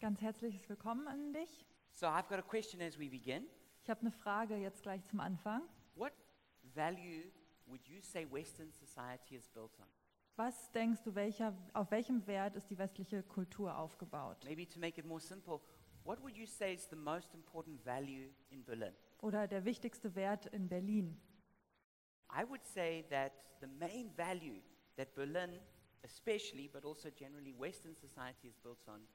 Ganz herzliches Willkommen an dich. So I've got a question as we begin. Ich habe eine Frage jetzt gleich zum Anfang. What value would you say Western society is built on? Was denkst du, welcher, auf welchem Wert ist die westliche Kultur aufgebaut? Maybe to make it more simple, what would you say is the most important value in Berlin? Oder der wichtigste Wert in Berlin? I would say that the main value that Berlin, especially, but also generally Western society is built on.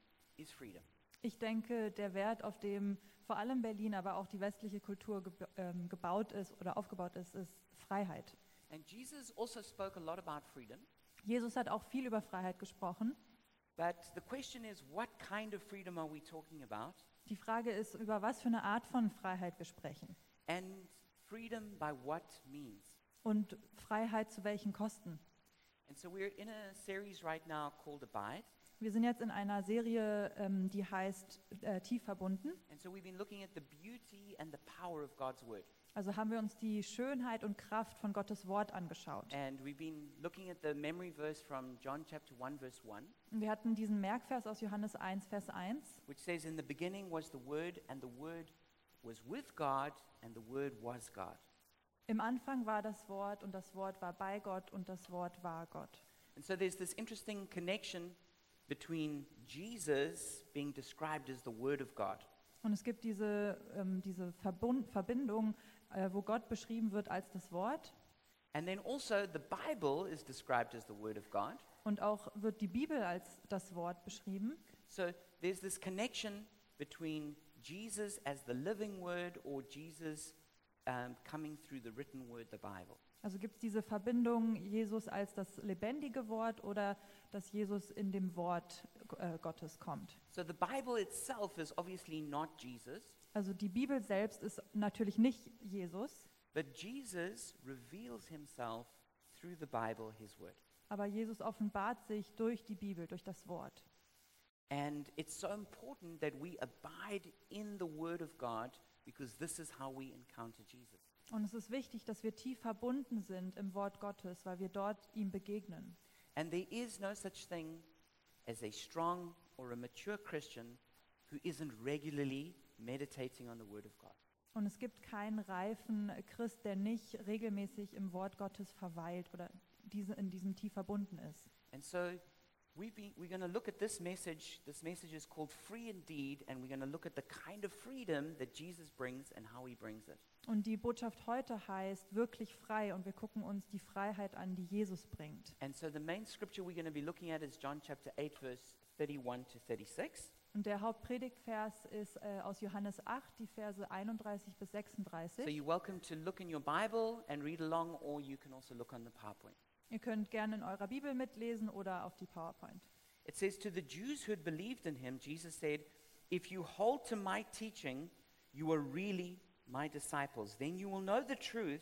Ich denke, der Wert, auf dem vor allem Berlin, aber auch die westliche Kultur geb ähm, gebaut ist oder aufgebaut ist, ist Freiheit. And Jesus also spoke a lot about freedom. Jesus hat auch viel über Freiheit gesprochen. But the question is, what kind of freedom are we talking about? Die Frage ist, über was für eine Art von Freiheit wir sprechen. And freedom by what means? Und Freiheit zu welchen Kosten? And so we're in a series right now called Abide. Wir sind jetzt in einer Serie, ähm, die heißt äh, Tief verbunden. And so we've been looking at the beauty and the power of God's word. Also haben wir uns die Schönheit und Kraft von Gottes Wort angeschaut. And we've been looking at the memory verse from John chapter 1 verse 1, Und wir hatten diesen Merkvers aus Johannes 1, Vers 1. which says in the beginning was the word and the word was with God and the word was God. Im Anfang war das Wort und das Wort war bei Gott und das Wort war Gott. And so there's this interesting connection between Jesus being described as the word of God Und es gibt diese, ähm, diese Verbund, Verbindung, äh, wo Gott beschrieben wird als das Wort. and then also the Bible is described as the word of God. Und auch wird die Bibel als das Wort beschrieben. So there's this connection between Jesus as the living word or Jesus um, coming through the written word, the Bible. Also gibt es diese Verbindung Jesus als das lebendige Wort oder dass Jesus in dem Wort äh, Gottes kommt. So the Bible itself is obviously not Jesus, Also die Bibel selbst ist natürlich nicht Jesus, but Jesus reveals himself through the Bible, his word. aber Jesus offenbart sich durch die Bibel, durch das Wort. And it's so important that we abide in the word of God because this is how we encounter Jesus. Und es ist wichtig, dass wir tief verbunden sind im Wort Gottes, weil wir dort ihm begegnen. And there is no such thing as a strong or a mature Christian who isn't regularly meditating on the word of God. Und es gibt keinen reifen Christ, der nicht regelmäßig im Wort Gottes verweilt oder diese, in diesem tief verbunden ist. And so we've been, we're going to look at this message. This message is called Free Indeed, and we're going to look at the kind of freedom that Jesus brings and how he brings it. Und die Botschaft heute heißt wirklich frei und wir gucken uns die Freiheit an, die Jesus bringt. And so the main scripture we're going to be looking at is John chapter 8, verse 31 to 36. Und der Hauptpredigtvers ist äh, aus Johannes 8, die Verse 31 bis So 36. you're welcome to look in your Bible and read along, or you can also look on the PowerPoint. Ihr könnt gerne in eurer Bibel mitlesen oder auf die PowerPoint. It says, To the Jews who had believed in him, Jesus said, If you hold to my teaching, you are really my disciples. Then you will know the truth,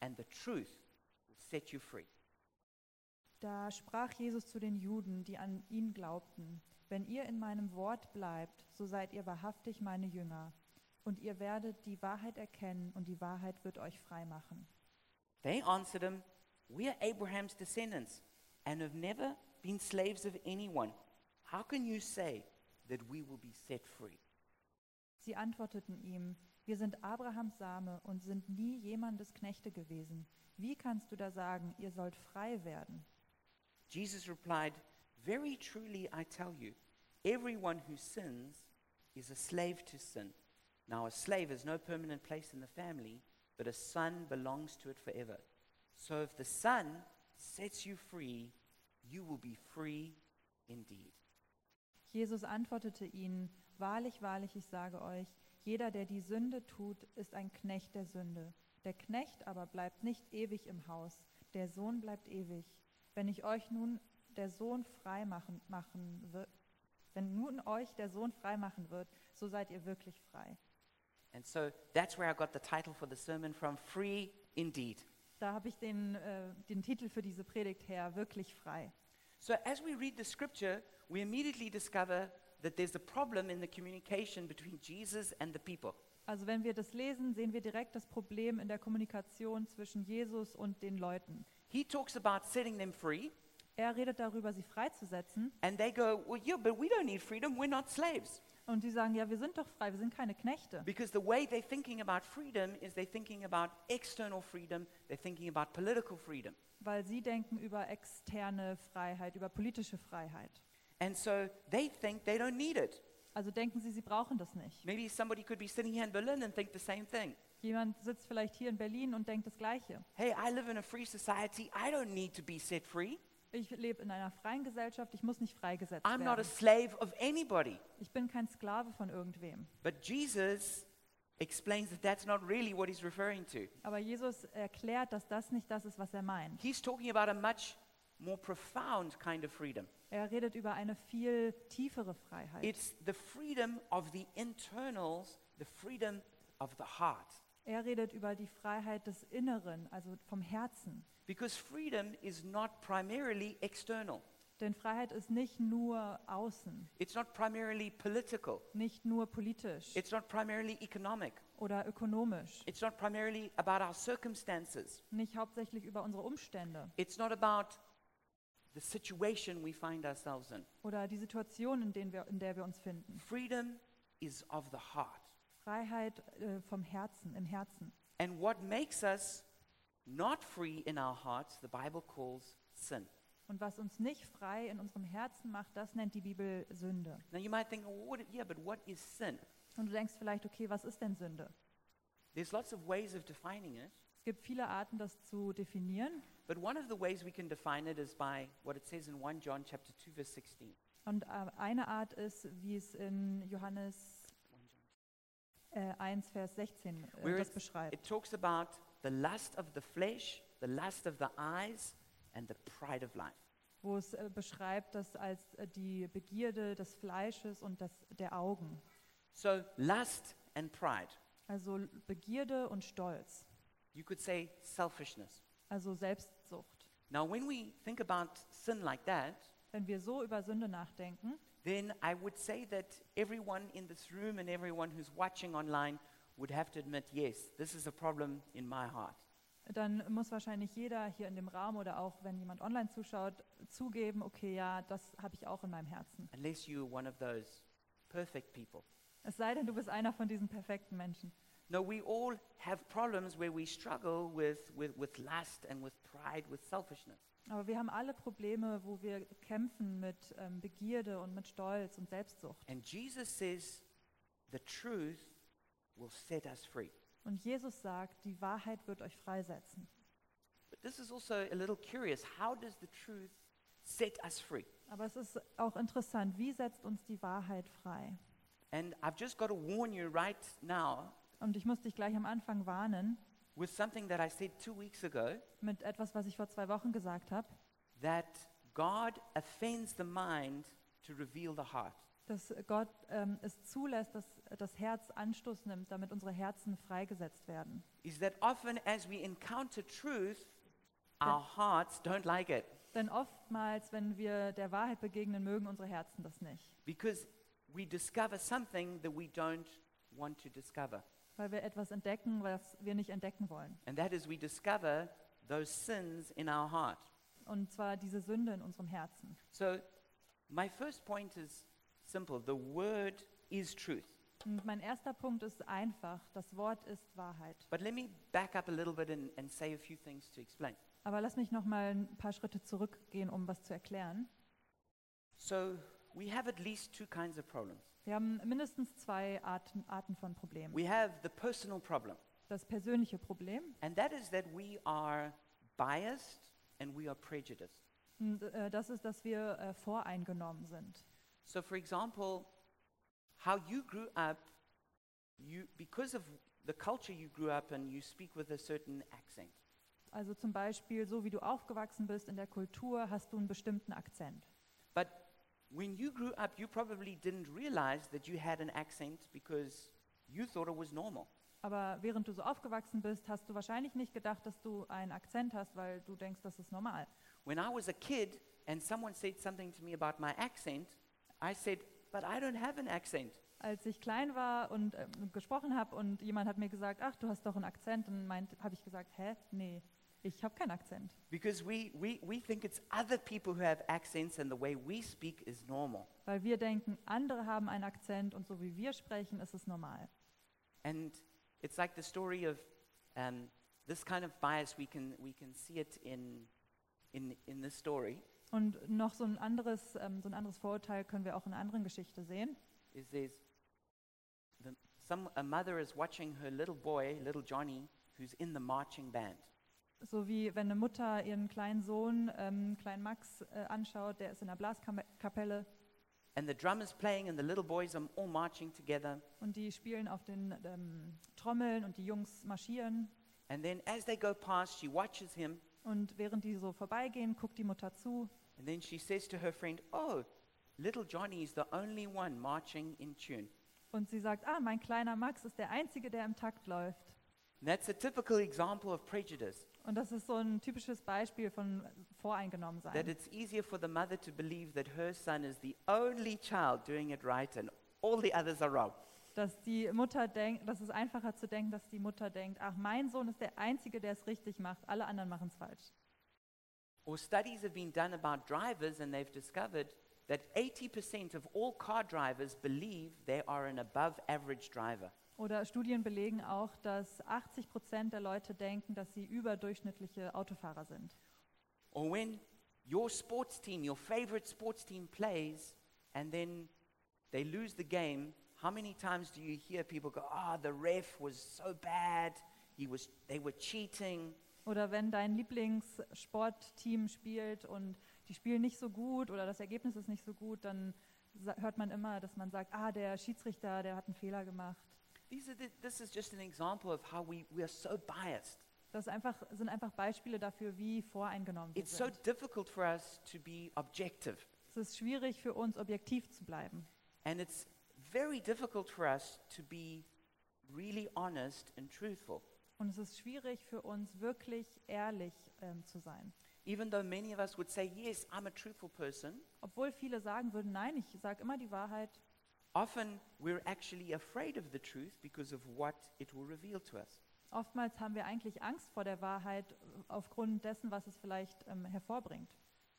and the truth will set you free. Da sprach Jesus zu den Juden, die an ihn glaubten, wenn ihr in meinem Wort bleibt, so seid ihr wahrhaftig meine Jünger, und ihr werdet die Wahrheit erkennen, und die Wahrheit wird euch frei machen. They answered him, We are Abraham's descendants and have never been slaves of anyone. How can you say that we will be set free? Sie antworteten ihm, wir sind Abrahams Same und sind nie jemandes Knechte gewesen. Wie kannst du da sagen, ihr sollt frei werden? Jesus replied, Very truly I tell you, everyone who sins is a slave to sin. Now, a slave has no permanent place in the family, but a son belongs to it forever. So if the son sets you free, you will be free indeed. Jesus antwortete ihnen, Wahrlich, wahrlich, ich sage euch, jeder, der die Sünde tut, ist ein Knecht der Sünde. Der Knecht aber bleibt nicht ewig im Haus, der Sohn bleibt ewig. Wenn ich euch nun der Sohn frei machen, machen wird, wenn nun euch der Sohn frei machen wird, so seid ihr wirklich frei. And so that's where I got the title for the sermon from Free Indeed. Da habe ich den, äh, den Titel für diese Predigt her, wirklich frei. So as we read the scripture, we immediately discover that there's a problem in the communication between Jesus and the people. Also wenn wir das lesen, sehen wir direkt das Problem in der Kommunikation zwischen Jesus und den Leuten. He talks about setting them free, Er redet darüber, sie freizusetzen. And they go, Well, yeah, but we don't need freedom. We're not slaves. Und die sagen, ja, wir sind doch frei, wir sind keine Knechte. Because the way they're thinking about freedom is they're thinking about external freedom, they're thinking about political freedom. Weil sie denken über externe Freiheit, über politische Freiheit. And so they think they don't need it. Also denken sie, sie brauchen das nicht. Maybe somebody could be sitting here in Berlin and think the same thing. Jemand sitzt vielleicht hier in Berlin und denkt das Gleiche. Hey, I live in a free society. I don't need to be set free. Ich lebe in einer freien Gesellschaft, ich muss nicht freigesetzt I'm not a werden. slave of anybody. Ich bin kein Sklave von irgendwem. But Jesus explains that that's not really what he's referring to. Aber Jesus erklärt, dass das nicht das ist, was er meint. He's talking about a much more profound kind of freedom. Er redet über eine viel tiefere Freiheit. It's the freedom of the internals, the freedom of the heart. Er redet über die Freiheit des Inneren, also vom Herzen. Because freedom is not primarily external. Denn Freiheit ist nicht nur außen, It's not primarily political. nicht nur politisch It's not primarily economic. oder ökonomisch, It's not primarily about our circumstances. nicht hauptsächlich über unsere Umstände It's not about the situation we find ourselves in. oder die Situation, in, denen wir, in der wir uns finden. Freedom is of the heart. Freiheit äh, vom Herzen, im Herzen. And what makes us not free in our hearts, the Bible calls sin. Und was uns nicht frei in unserem Herzen macht, das nennt die Bibel Sünde. Now you might think, well, what, yeah, but what is sin? Und du denkst vielleicht, okay, was ist denn Sünde? There's lots of ways of defining it, Es gibt viele Arten, das zu definieren. But one of the ways we can define it is by what it says in 1 John chapter 2 verse 16. Und äh, eine Art ist, wie es in Johannes 1 John. äh, 1, Vers 16 äh, Where das beschreibt. It talks about the lust of the flesh, the lust of the eyes, and the pride of life. wo es äh, beschreibt, das als äh, die Begierde des Fleisches und das, der Augen. So lust and pride. Also Begierde und Stolz, You could say selfishness. also Selbstsucht. Now, when we think about sin like that, Wenn wir so über Sünde nachdenken, then I would say that everyone in this room and everyone who's watching online would have to admit, yes, this is a problem in my heart. dann muss wahrscheinlich jeder hier in dem Raum oder auch wenn jemand online zuschaut, zugeben, okay, ja, das habe ich auch in meinem Herzen. Unless you're one of those perfect people. Es sei denn, du bist einer von diesen perfekten Menschen. No, we all have problems where we struggle with, with, with lust and with pride, with selfishness. Aber wir haben alle Probleme, wo wir kämpfen mit ähm, Begierde und mit Stolz und Selbstsucht. And Jesus says the truth will set us free. Und Jesus sagt, die Wahrheit wird euch freisetzen. But this is also a little curious. How does the truth set us free? Aber es ist auch interessant, wie setzt uns die Wahrheit frei? And I've just got to warn you right now Und ich muss dich gleich am Anfang warnen with something that I said two weeks ago mit etwas, was ich vor zwei Wochen gesagt habe, that God offends the mind to reveal the heart. dass Gott ähm, es zulässt, dass das Herz Anstoß nimmt, damit unsere Herzen freigesetzt werden. Is that often as we encounter truth, our hearts don't like it Denn oftmals, wenn wir der Wahrheit begegnen, mögen unsere Herzen das nicht, because we discover something that we don't want to discover. Weil wir etwas entdecken, was wir nicht entdecken wollen. And that is, we discover those sins in our heart. Und zwar diese Sünde in unserem Herzen. So, my first point is simple the word is truth. Und mein erster Punkt ist einfach, das Wort ist Wahrheit. But let me back up a little bit and, and say a few things to explain. Aber lass mich noch mal ein paar Schritte zurückgehen, um was zu erklären. So, we have at least two kinds of problems. Wir haben mindestens zwei Arten, Arten von Problemen. We have the personal problem, Das persönliche Problem, and that is that we are biased and we are prejudiced. und, äh, das ist, dass wir äh, voreingenommen sind. So, for example, how you grew up, you, because of the culture you grew up in, you speak with a certain accent. Also zum Beispiel, so wie du aufgewachsen bist in der Kultur, hast du einen bestimmten Akzent. But when you grew up, you probably didn't realize that you had an accent because you thought it was normal. Aber während du so aufgewachsen bist, hast du wahrscheinlich nicht gedacht, dass du einen Akzent hast, weil du denkst, das ist normal. When I was a kid and someone said something to me about my accent, I said, But I don't have an accent. Als ich klein war und ähm, gesprochen habe und jemand hat mir gesagt, ach, du hast doch einen Akzent, dann habe ich gesagt, hä, nee, Ich habe keinen Akzent. Because we, we, we think it's other people who have accents and the way we speak is normal. Weil wir denken, andere haben einen Akzent und so wie wir sprechen, ist es normal. And it's like the story of um, this kind of bias, we can, we can see it in, in, in this story. Und noch so ein anderes, ähm, so ein anderes Vorurteil können wir auch in einer anderen Geschichte sehen. Is there's the, some, a mother is watching her little boy, little Johnny, who's in the marching band. So wie wenn eine Mutter ihren kleinen Sohn, ähm, kleinen Max, äh, anschaut, der ist in der Blaskapelle And the drum is playing, and the little boys are all marching together. und die spielen auf den ähm, Trommeln und die Jungs marschieren. And then as they go past, she watches him, Und während die so vorbeigehen, guckt die Mutter zu and then she says to her friend, Oh, little Johnny is the only one marching in tune. und sie sagt, ah, mein kleiner Max ist der Einzige, der im Takt läuft. And that's a typical example of prejudice. Und das ist so ein typisches Beispiel von That Voreingenommensein. it's easier for the mother to believe that her son is the only child doing it right and all the others are wrong. Dass die Mutter denkt, das ist einfacher zu denken, dass die Mutter denkt, ach, mein Sohn ist der Einzige, der es richtig macht, alle anderen machen es falsch. Or studies have been done about drivers, and they've discovered that 80% of all car drivers believe they are an above average driver. Oder Studien belegen auch, dass 80 Prozent der Leute denken, dass sie überdurchschnittliche Autofahrer sind. Or when your sports team, your favorite sports team plays, and then they lose the game, how many times do you hear people go, Ah, the ref was so bad, he was, they were cheating? Oder wenn dein Lieblingssportteam spielt und die spielen nicht so gut oder das Ergebnis ist nicht so gut, dann hört man immer, dass man sagt, ah, der Schiedsrichter, der hat einen Fehler gemacht. These are the, this is just an example of how we, we are so biased. Das einfach, sind einfach Beispiele dafür, wie voreingenommen wir It's so sind. difficult for us to be objective. Es ist schwierig für uns, objektiv zu bleiben. And it's very difficult for us to be really honest and truthful. Und es ist schwierig für uns, wirklich ehrlich ähm, zu sein. Even though many of us would say, Yes, I'm a truthful person, Obwohl viele sagen würden, nein, ich sage immer die Wahrheit, often we're actually afraid of the truth because of what it will reveal to us. oftmals haben wir eigentlich Angst vor der Wahrheit aufgrund dessen, was es vielleicht ähm, hervorbringt.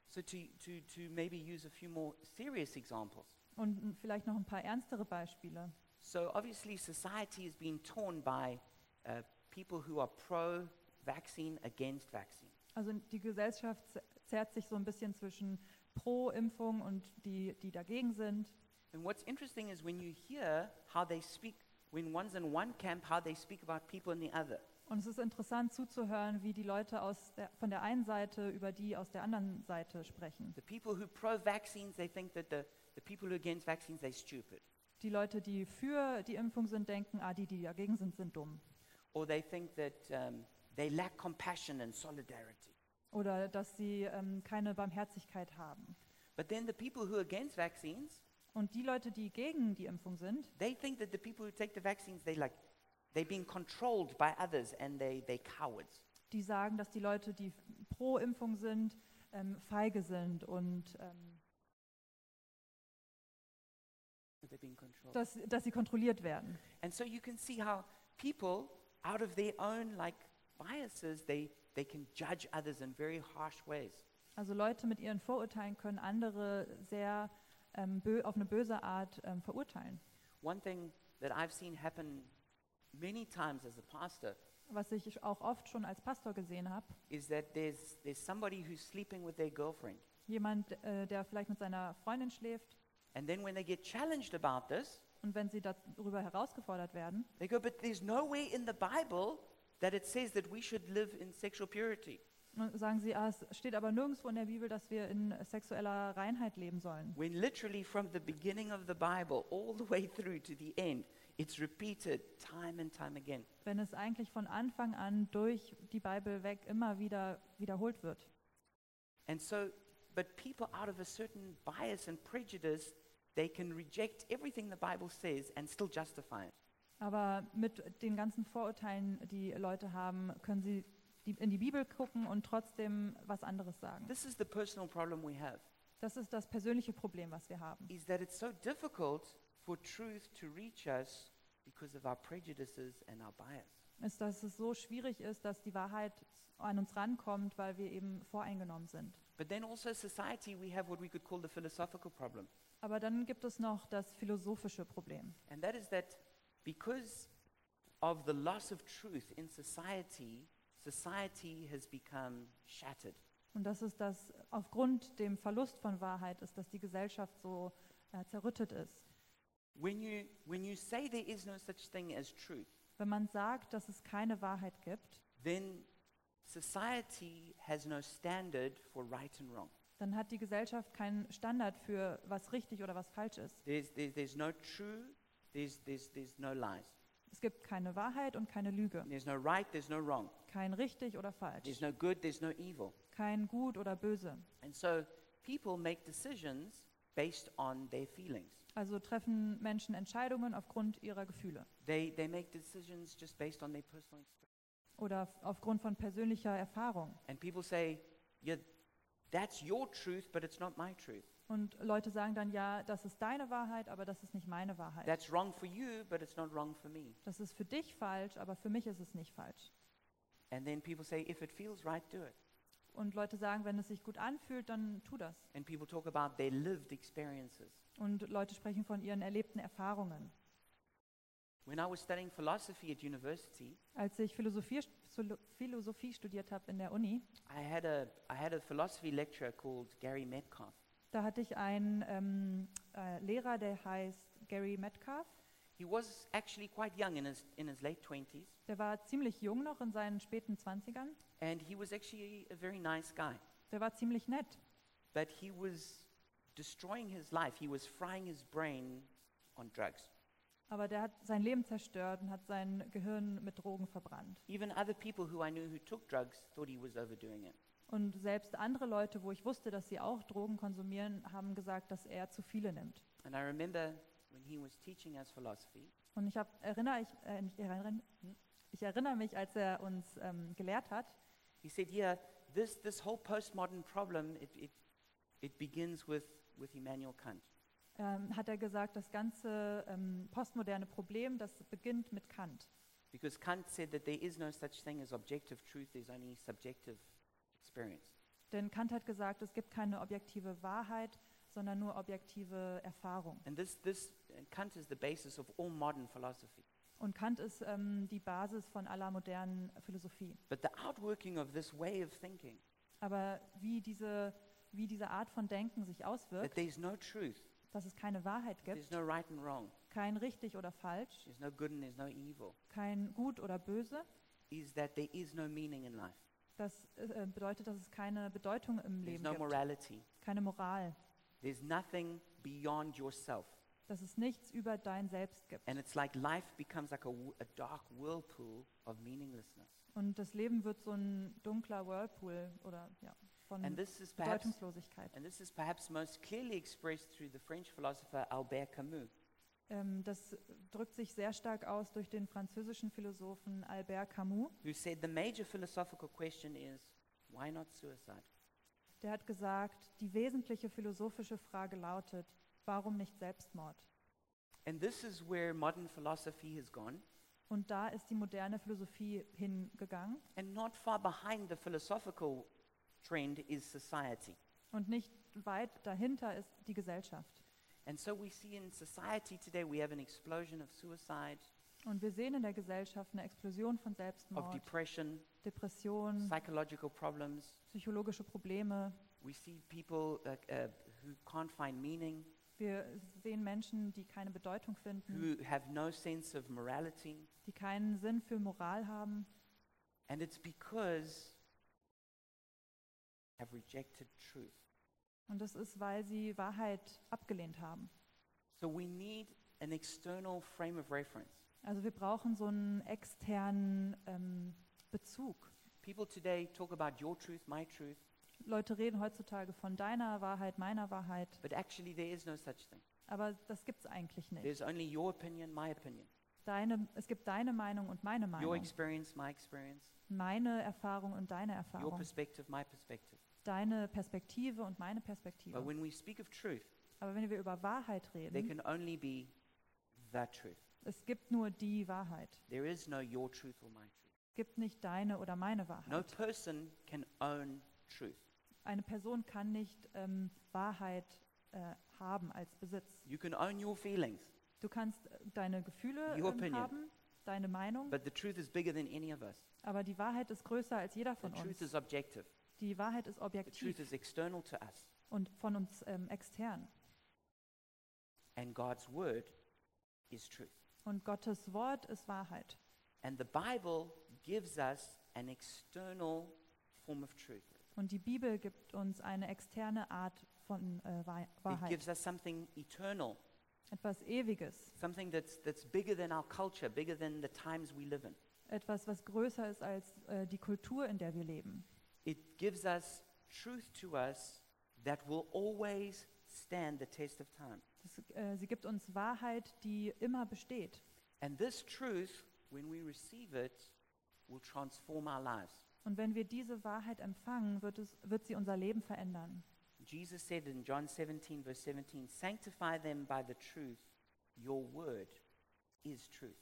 So, to, to, to maybe use a few more serious examples. Und mm, vielleicht noch ein paar ernstere Beispiele. So, obviously, society has been torn by uh, people who are pro vaccine, against vaccine. Also die Gesellschaft zerrt sich so ein bisschen zwischen Pro-Impfung und die, die dagegen sind. And what's interesting is when you hear how they speak, when one's in one camp, how they speak about people in the other. Und es ist interessant zuzuhören, wie die Leute aus der, von der einen Seite über die aus der anderen Seite sprechen. The people who pro vaccines, they think that the, the people who are against vaccines, they're stupid. Die Leute, die für die Impfung sind, denken, ah, die, die dagegen sind, sind dumm. Or they think that um, they lack compassion and solidarity. Oder dass sie ähm, keine Barmherzigkeit haben. But then the people who are against vaccines, Und die Leute, die gegen die Impfung sind, they think that the people who take the vaccines, they like, they're being controlled by others and they, they cowards. die sagen, dass die Leute, die pro Impfung sind, ähm, feige sind und ähm, They're being controlled. dass, dass sie kontrolliert werden. And so you can see how people, out of their own like biases, they, they can judge others in very harsh ways. Also Leute mit ihren Vorurteilen können andere sehr ähm, auf eine böse Art ähm, verurteilen. One thing that I've seen happen many times as a pastor Was ich auch oft schon als Pastor gesehen habe, is that there's, there's somebody who's sleeping with their girlfriend. jemand, äh, der vielleicht mit seiner Freundin schläft And then when they get challenged about this, und wenn sie darüber herausgefordert werden, they go, But there's nowhere in the Bible that it says that we should live in sexual purity. Sagen sie, ah, es steht aber nirgendwo in der Bibel, dass wir in sexueller Reinheit leben sollen. When literally from the beginning of the Bible all the way through to the end, it's repeated time and time again. Wenn es eigentlich von Anfang an durch die Bibel weg immer wieder wiederholt wird. And so, but people out of a certain bias and prejudice, they can reject everything the Bible says and still justify it. Aber mit den ganzen Vorurteilen, die Leute haben, können sie die, in die Bibel gucken und trotzdem was anderes sagen. This is the personal problem we have, Das ist das persönliche Problem, was wir haben. is that it's so difficult for truth to reach us because of our prejudices and our bias. ist, dass es so schwierig ist, dass die Wahrheit an uns rankommt, weil wir eben voreingenommen sind. But then also society, we have what we could call the philosophical problem. Aber dann gibt es noch das philosophische Problem. And that is that because of the loss of truth in society, society has become shattered. Und das ist, dass aufgrund dem Verlust von Wahrheit ist, dass die Gesellschaft so äh, zerrüttet ist. When you, when you say there is no such thing as truth, Wenn man sagt, dass es keine Wahrheit gibt, then society has no standard for right and wrong. dann hat die Gesellschaft keinen Standard für was richtig oder was falsch ist. There's, there's, there's no true, there's, there's, there's no lies. Es gibt keine Wahrheit und keine Lüge, There's no right, there's no wrong. Kein richtig oder falsch, There's no good, there's no evil. kein gut oder böse. And so people make decisions based on their feelings. Also treffen Menschen Entscheidungen aufgrund ihrer Gefühle They, they make decisions just based on their personal experience. oder f- aufgrund von persönlicher Erfahrung. And people say, yeah, that's your truth, but it's not my truth. Und Leute sagen dann, ja, das ist deine Wahrheit, aber das ist nicht meine Wahrheit. That's wrong for you, but it's not wrong for me. Das ist für dich falsch, aber für mich ist es nicht falsch. And then people say, if it feels right, do it. Und Leute sagen, wenn es sich gut anfühlt, dann tu das. And people talk about their lived experiences. Und Leute sprechen von ihren erlebten Erfahrungen. When I was studying philosophy at university, Als ich Philosophie, Philo- Philosophie studiert habe in der Uni, I had a, I had a philosophy lecturer called Gary Metcalf. da hatte ich einen ähm, äh, Lehrer, der heißt Gary Metcalf. He was actually quite young in his, in his late 20s, Der war ziemlich jung noch in seinen späten 20ern. and he was actually a very nice guy. Der war ziemlich nett. But he was destroying his life. He was frying his brain on drugs. Aber der hat sein Leben zerstört und hat sein Gehirn mit Drogen verbrannt. Even other people who I knew who took drugs thought he was overdoing it. Und selbst andere Leute, wo ich wusste, dass sie auch Drogen konsumieren, haben gesagt, dass er zu viele nimmt. And I remember when he was teaching us philosophy, Und ich, hab, erinnere, ich, äh, nicht erinnere, ich erinnere mich, als er uns ähm, gelehrt hat, he said, Yeah, this, this whole postmodern problem, it, it, it begins with, with Immanuel Kant. ähm, hat er gesagt, das ganze ähm, postmoderne Problem, das beginnt mit Kant. Because Kant said that there is no such thing as objective truth, there's only subjective experience. Denn Kant hat gesagt, es gibt keine objektive Wahrheit, sondern nur objektive Erfahrung. And this, this Kant is the basis of all modern philosophy. Und Kant ist ähm, die Basis von aller modernen Philosophie. But the outworking of this way of thinking, Aber wie diese, wie diese Art von Denken sich that auswirkt, there's no truth, dass es keine Wahrheit there's gibt, no right and wrong, kein richtig oder falsch, there's no good and there's no evil, kein gut oder böse, is that there is no meaning in life. das äh, bedeutet, dass es keine Bedeutung im There's Leben no gibt, morality. keine Moral, There's nothing beyond yourself. Dass es nichts über dein Selbst gibt. And it's like life becomes like a, w- a dark whirlpool of meaninglessness. Und das Leben wird so ein dunkler Whirlpool oder ja, von And this is perhaps Bedeutungslosigkeit. and this is perhaps most clearly expressed through the French philosopher Albert Camus. Ähm, das drückt sich sehr stark aus durch den französischen Philosophen Albert Camus. who said the major philosophical question is why not suicide? Der hat gesagt, die wesentliche philosophische Frage lautet, warum nicht Selbstmord? And this is where modern philosophy has gone. Und da ist die moderne Philosophie hingegangen. And not far behind the philosophical trend is society. Und nicht weit dahinter ist die Gesellschaft. And so we see in society today we have an explosion of suicide, Und wir sehen in der Gesellschaft eine Explosion von of Selbstmord, depression, Depression, psychological problems. psychologische Probleme. We see people uh, uh, who can't find meaning, Wir sehen Menschen, die keine Bedeutung finden, who have no sense of morality. die keinen Sinn für Moral haben. And it's because have rejected truth. Und das ist, weil sie Wahrheit abgelehnt haben. So we need an external frame of reference. Also wir brauchen so einen externen ähm, Bezug. People today talk about your truth, my truth, Leute reden heutzutage von deiner Wahrheit, meiner Wahrheit, but actually there is no such thing. aber das gibt es eigentlich nicht. There's only your opinion, my opinion. Deine, es gibt deine Meinung und meine Your Meinung, experience, my experience. meine Erfahrung und deine Your Erfahrung, perspective, my perspective. deine Perspektive und meine But Perspektive. when we speak of truth, Aber wenn wir über Wahrheit there reden, can only be the truth. Es gibt nur die Wahrheit. There is no your truth or my truth. Es gibt nicht deine oder meine No Wahrheit. person can own truth. Eine Person kann nicht ähm, Wahrheit äh, haben als Besitz. You can own your feelings, Du kannst äh, deine Gefühle Your ähm, opinion. haben, deine Meinung, but the truth is bigger than any of us. aber die Wahrheit ist größer als jeder The von truth uns. is objective. Die Wahrheit ist The truth objektiv is external to us. und von uns ähm, extern. And God's word is truth. Und Gottes Wort ist Wahrheit. And the Bible gives us an external form of truth. Und die Bibel gibt uns eine externe Art von äh, Wa- It Wahrheit, gives us something eternal, etwas Ewiges, something that's, that's bigger than our culture, bigger than the times we live in. etwas, was größer ist als äh, die Kultur, in der wir leben. It gives us truth to us that will always stand the test of time. Das, äh, sie gibt uns Wahrheit, die immer besteht. And this truth, when we receive it, will transform our lives. Und wenn wir diese Wahrheit empfangen, wird, es, wird sie unser Leben verändern. Jesus said in John 17, verse 17, Sanctify them by the truth. Your word is truth.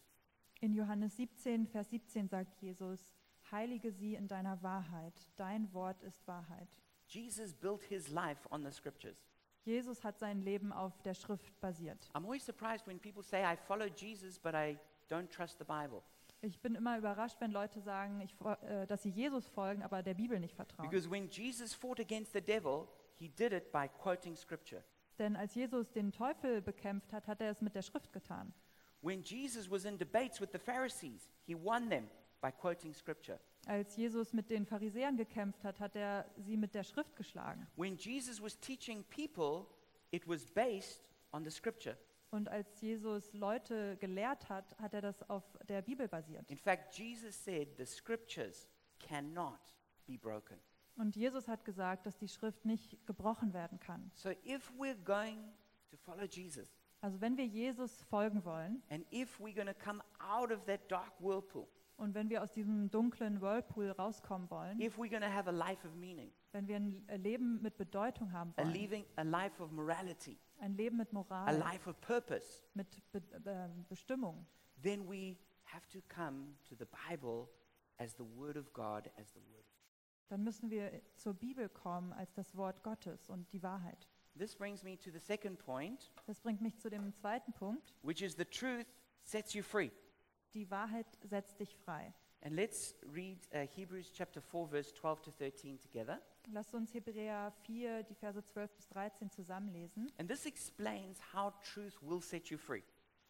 In Johannes 17, Vers 17 sagt Jesus, Heilige sie in deiner Wahrheit. Dein Wort ist Wahrheit. Jesus built his life on the scriptures. Jesus hat sein Leben auf der Schrift basiert. I'm always surprised when people say, I follow Jesus, but I don't trust the Bible. Ich bin immer überrascht, wenn Leute sagen, ich, äh, dass sie Jesus folgen, aber der Bibel nicht vertrauen. Because when Jesus fought against the devil, he did it by quoting scripture. Denn als Jesus den Teufel bekämpft hat, hat er es mit der Schrift getan. When Jesus was in debates with the Pharisees, he won them by quoting scripture. Als Jesus mit den Pharisäern gekämpft hat, hat er sie mit der Schrift geschlagen. When Jesus was teaching people, it was based on the scripture. Und als Jesus Leute gelehrt hat, hat er das auf der Bibel basiert. In fact, Jesus said the scriptures cannot be broken. Und Jesus hat gesagt, dass die Schrift nicht gebrochen werden kann. So if we're going to follow Jesus, Also wenn wir Jesus folgen wollen and if we're going to come out of that dark whirlpool, und wenn wir aus diesem dunklen Whirlpool rauskommen wollen, if we're going to have a life of meaning, wenn wir ein Leben mit Bedeutung haben a, wollen, living, a life of morality, ein Leben mit a Moral, life of purpose, mit Be äh, Bestimmung, then we have to come to the Bible as the Word of God, as the Word of truth. dann müssen wir zur Bibel kommen als das Wort Gottes und die Wahrheit. This brings me to the second point, Das bringt mich zu dem zweiten Punkt. which is the truth sets you free. Die Wahrheit setzt dich frei. And let's read uh, Hebrews chapter 4, verse 12 to 13 together. Lasst uns Hebräer 4, die Verse 12 bis 13 zusammenlesen. And this explains how truth will set you free.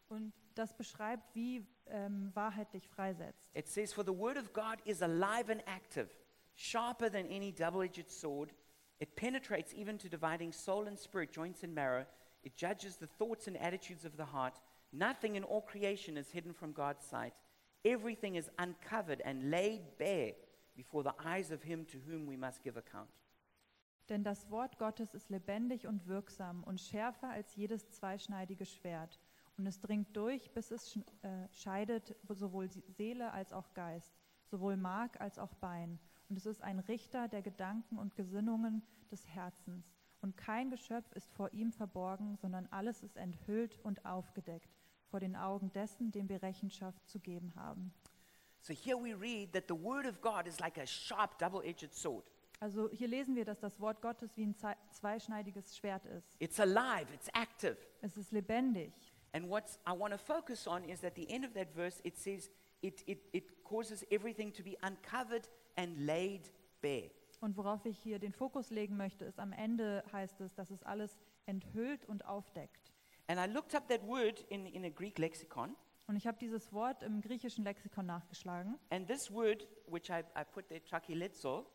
Und das beschreibt, wie ähm, Wahrheit dich freisetzt. It says, For the word of God is alive and active, sharper than any double edged sword. It penetrates even to dividing soul and spirit, joints and marrow. It judges the thoughts and attitudes of the heart. Nothing in all creation is hidden from God's sight. Everything is uncovered and laid bare before the eyes of him to whom we must give account. Denn das Wort Gottes ist lebendig und wirksam und schärfer als jedes zweischneidige Schwert. Und es dringt durch, bis es äh, scheidet sowohl Seele als auch Geist, sowohl Mark als auch Bein. Und es ist ein Richter der Gedanken und Gesinnungen des Herzens. Und kein Geschöpf ist vor ihm verborgen, sondern alles ist enthüllt und aufgedeckt vor den Augen dessen, dem wir Rechenschaft zu geben haben. So here we read that the word of God is like a sharp double edged sword. Also hier lesen wir, dass das Wort Gottes wie ein zei- zweischneidiges Schwert ist. It's alive, it's active. Es ist lebendig. And what I want to focus on is at the end of that verse, it says it, it, it causes everything to be uncovered and laid bare. Und worauf ich hier den Fokus legen möchte, ist am Ende heißt es, dass es alles enthüllt und aufdeckt. And I looked up that word in, in a Greek lexicon, Und ich habe dieses Wort im griechischen Lexikon nachgeschlagen, and this word, which I, I put there, trachilezo,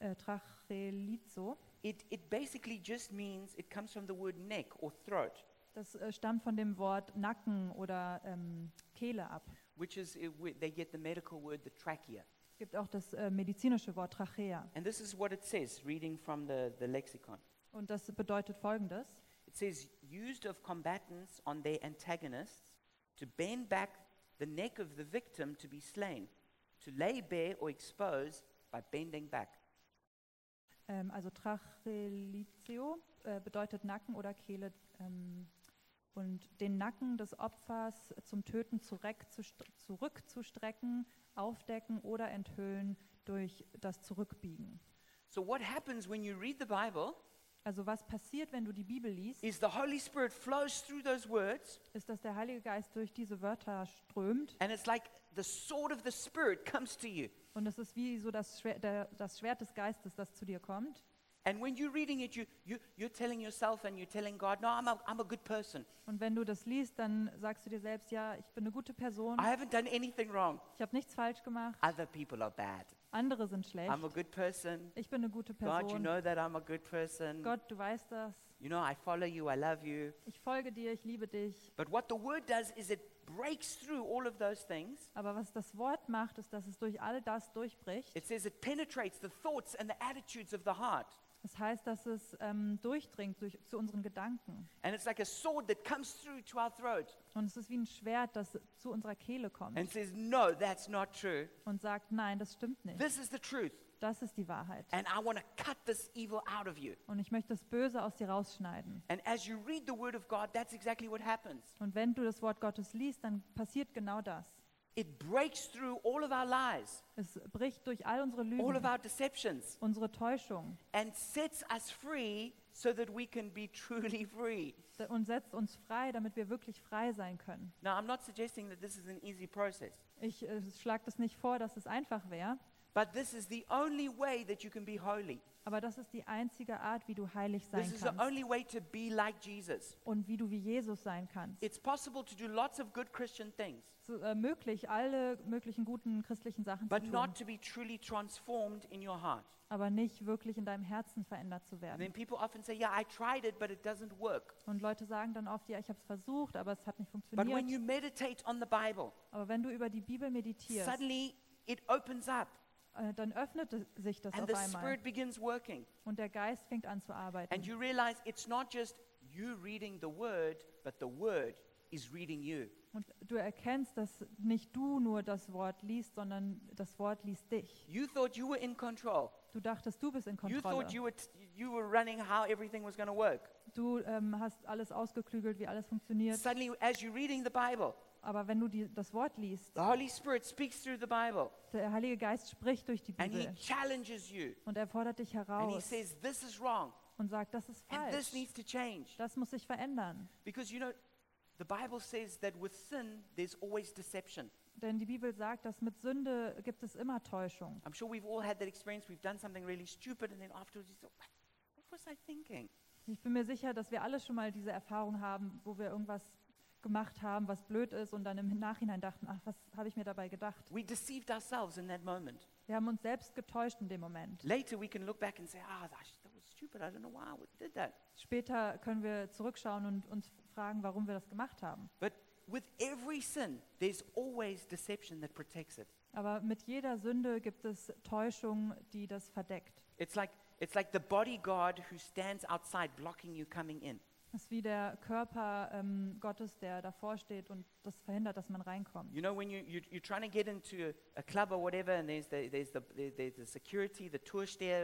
äh, Trachelizo. it, it basically just means, it comes from the word neck or throat, Das äh, stammt von dem Wort Nacken oder ähm, Kehle ab. which is, uh, where they get the medical word, the trachea. Es gibt auch das äh, medizinische Wort Trachea. And this is what it says, reading from the, the lexicon. Und das bedeutet folgendes. It says, used of combatants on their antagonists to bend back the neck of the victim to be slain, to lay bare or expose by bending back. Ähm, also Trachelitio äh, bedeutet Nacken oder Kehle ähm, und den Nacken des Opfers zum Töten zurückzust- zurückzustrecken, aufdecken oder enthüllen durch das Zurückbiegen. So, what happens when you read the Bible Also was passiert, wenn du die Bibel liest, is the Holy Spirit flows through those words, ist, dass der Heilige Geist durch diese Wörter strömt and it's like the sword of the Spirit comes to you. und es ist wie so das Schwert, der, das Schwert des Geistes, das zu dir kommt. And when you're reading it, you, you, you're telling yourself and you're telling God, No, I'm a, I'm a good person. Und wenn du das liest, dann sagst du dir selbst, ja, ich bin eine gute Person, I haven't done anything wrong. ich habe nichts falsch gemacht, Other people are bad. Andere sind schlecht, I'm a good person. ich bin eine gute God, you Person. know that I'm a good person. Gott, du weißt das, You know, I follow you, I love you. ich folge dir, ich liebe dich. But what the word does is it breaks through all of those things. Aber was das Wort macht, ist, dass es durch all das durchbricht. It says it penetrates the thoughts and the attitudes of the heart. Das heißt, dass es ähm, durchdringt durch, zu unseren Gedanken. And it's like a sword that comes through to our throat Und es ist wie ein Schwert, das zu unserer Kehle kommt and says, No, that's not true. und sagt, nein, das stimmt nicht. This is the truth. Das ist die Wahrheit. And I want to cut this evil out of you. Und ich möchte das Böse aus dir rausschneiden. And as you read the word of God, that's exactly what happens. Und wenn du das Wort Gottes liest, dann passiert genau das. It breaks through all of our lies, Es bricht durch all unsere all of Lügen, our deceptions, unsere Täuschung and sets us free so that we can be truly free. und setzt uns frei, damit wir wirklich frei sein können. Now, I'm not suggesting that this is an easy process, Ich äh, schlage das nicht vor, dass es einfach wäre, but this is the only way that you can be holy. Aber das ist die einzige Art, wie du heilig sein This is the kannst only way to be like Jesus. und wie du wie Jesus sein kannst. It's possible to do lots of good Christian things, Es ist äh, möglich, alle möglichen guten christlichen Sachen zu but tun, not to be truly transformed in your heart. aber nicht wirklich in deinem Herzen verändert zu And werden. then people often say, Yeah, I tried it, but it doesn't work. Und Leute sagen dann oft, ja, ich habe es versucht, aber es hat nicht But when funktioniert. you meditate on the Bible, Aber wenn du über die Bibel meditierst, suddenly it opens up äh, dann öffnet es- sich das and auf the einmal Spirit begins working. und der Geist fängt an zu And arbeiten. you realize it's not just you reading the Word, but the Word is reading you. Und du erkennst, dass nicht du nur das Wort liest, sondern das Wort liest dich. You thought you were in control. Du dachtest, du bist in You Kontrolle. thought you were, t- you were running how everything was going to work. Du ähm, hast alles ausgeklügelt, wie alles funktioniert. Suddenly, as you're reading the Bible, Aber wenn du die, das Wort liest, the Holy Spirit speaks through the Bible der Heilige Geist spricht durch die and He Bibel challenges you und er fordert dich and He heraus says, This is wrong und sagt, das ist and this falsch. needs to change. Das muss sich verändern. Because you know, the Bible says that with sin, there's always deception. Denn die Bibel sagt, dass mit Sünde gibt es immer Täuschung. I'm sure we've all had that experience. We've done something really stupid and then afterwards you thought, What was I thinking? Ich bin mir sicher, dass wir alle schon mal diese Erfahrung haben, wo wir irgendwas gemacht haben, was blöd ist und dann im Nachhinein dachten, ach, was habe ich mir dabei gedacht? We deceived ourselves in that moment. Wir haben uns selbst getäuscht in dem Moment. Later, we can look back and say, Ah, that was stupid. I don't know why I did that. Später können wir zurückschauen und uns fragen, warum wir das gemacht haben. But with every sin, there's always deception that protects it. Aber mit jeder Sünde gibt es Täuschung, die das verdeckt. It's like, it's like the bodyguard who stands outside blocking you coming in. Es ist wie der Körper ähm, Gottes, der davor steht und das verhindert, dass man reinkommt. You know, when you, you, you're trying to get into a, club or whatever, and there's the, there's the, there- there's the security, the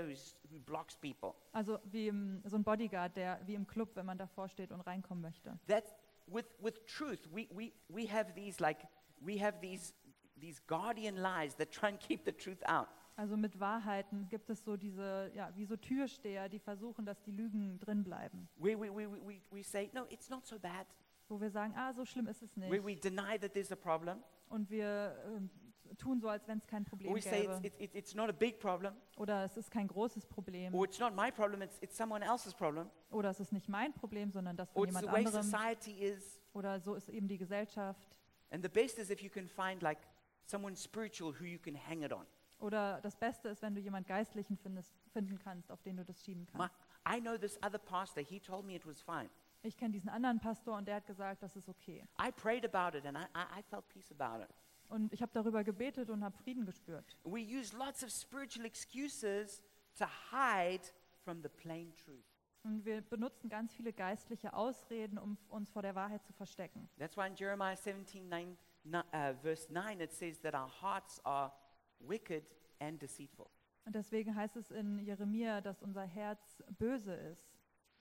who's, who blocks people. Also wie im, so ein Bodyguard, der wie im Club, wenn man davor steht und reinkommen möchte. That's, with, with truth, we, we, we have these, like, we have these, these guardian lies that try and keep the truth out. Also mit Wahrheiten gibt es so diese, ja, wie so Türsteher, die versuchen, dass die Lügen drin bleiben. Where we, we, we, we, say, no, it's not so bad. Wo wir sagen, ah, so schlimm ist es Where nicht. we deny that there's a problem. Und wir ähm, tun so, als wenn es kein Or Problem we say it's, gäbe. it's, it's- it's not a big problem. Oder es ist kein großes Problem. Or it's not my problem, it's, it's someone else's problem. Oder es ist nicht mein Problem, sondern das Or von it's jemand the way anderem. society is. Oder so ist eben die Gesellschaft. And the best is if you can find like someone spiritual who you can hang it on. Oder das Beste ist, wenn du jemand Geistlichen findest, finden kannst, auf den du das schieben My, kannst. I know this other pastor, he told me it was fine. Ich kenne diesen anderen Pastor und der hat gesagt, das ist okay. I prayed about it and I, I, I felt peace about it. Und ich habe darüber gebetet und habe Frieden gespürt. We use lots of spiritual excuses to hide from the plain truth. Und wir benutzen ganz viele geistliche Ausreden, um uns vor der Wahrheit zu verstecken. That's why in Jeremiah 17, 9, ni- uh, verse 9, it says that our hearts are wicked and deceitful. Und deswegen heißt es in Jeremia, dass unser Herz böse ist.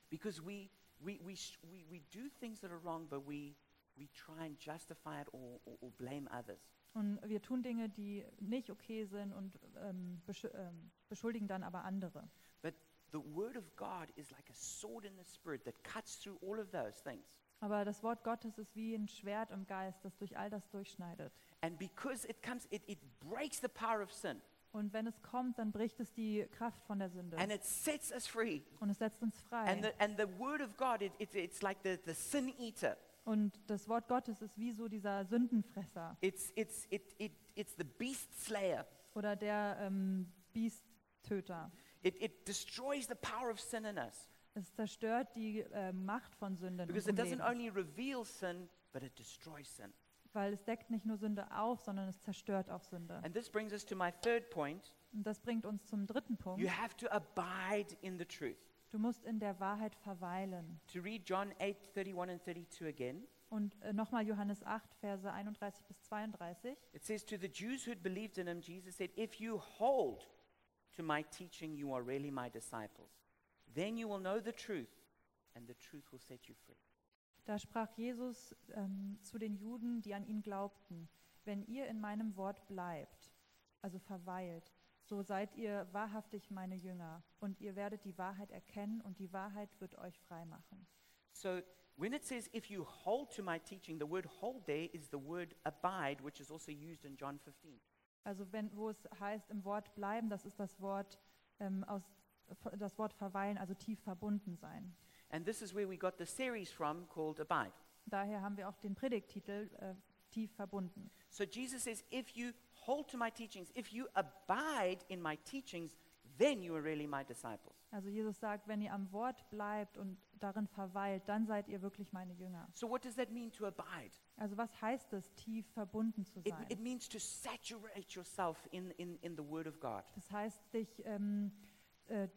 Because we, we, we, we, we do things that are wrong, but we, we try and justify it or, or, or blame others. Und wir tun Dinge, die nicht okay sind und ähm, besch ähm, beschuldigen dann aber andere. But the Word of God is like a sword in the Spirit that cuts through all of those things. Aber das Wort Gottes ist wie ein Schwert im Geist, das durch all das durchschneidet. And because it comes, it, it breaks the power of sin Und wenn es kommt, dann bricht es die Kraft von der Sünde. and it sets us free. Und es setzt uns And frei. the, and the Word of God, it, it's it's like the, the sin eater. Und das Wort Gottes ist wie so dieser Sündenfresser It's, it's, it, it, it's the beast slayer. oder der ähm, Biesttöter. It, it destroys the power of sin in us Es zerstört die äh, Macht von Sünde in because it doesn't only reveal sin, but it destroys sin. Weil es deckt nicht nur Sünde auf, sondern es zerstört auch Sünde. And this brings us to my third point. Und das bringt uns zum dritten Punkt. You have to abide in the truth. Du musst in der Wahrheit verweilen. To read John 8 31 and 32 again, Und äh, nochmal Johannes 8, Verse 31 bis 32. it says, To the Jews who had believed in him, Jesus said, If you hold to my teaching, you are really my disciples. Then you will know the truth, and the truth will set you free. Da sprach Jesus ähm, zu den Juden, die an ihn glaubten, wenn ihr in meinem Wort bleibt, also verweilt, so seid ihr wahrhaftig meine Jünger und ihr werdet die Wahrheit erkennen und die Wahrheit wird euch frei machen. So when it says, If you hold to my teaching, the word hold there is the word abide, which is also used in John 15. Also wenn, wo es heißt im Wort bleiben, das ist das Wort, ähm, aus, das Wort verweilen, also tief verbunden sein. And this is where we got the series from called Abide. Daher haben wir auch den Predigttitel äh, tief verbunden. So Jesus says, If you hold to my teachings, if you abide in my teachings, then you are really my disciples. Also Jesus sagt, wenn ihr am Wort bleibt und darin verweilt, dann seid ihr wirklich meine Jünger. So what does that mean to abide? Also was heißt es, tief verbunden zu It, sein? it means to saturate yourself in, in, in the Word of God. Das heißt, dich ähm, äh,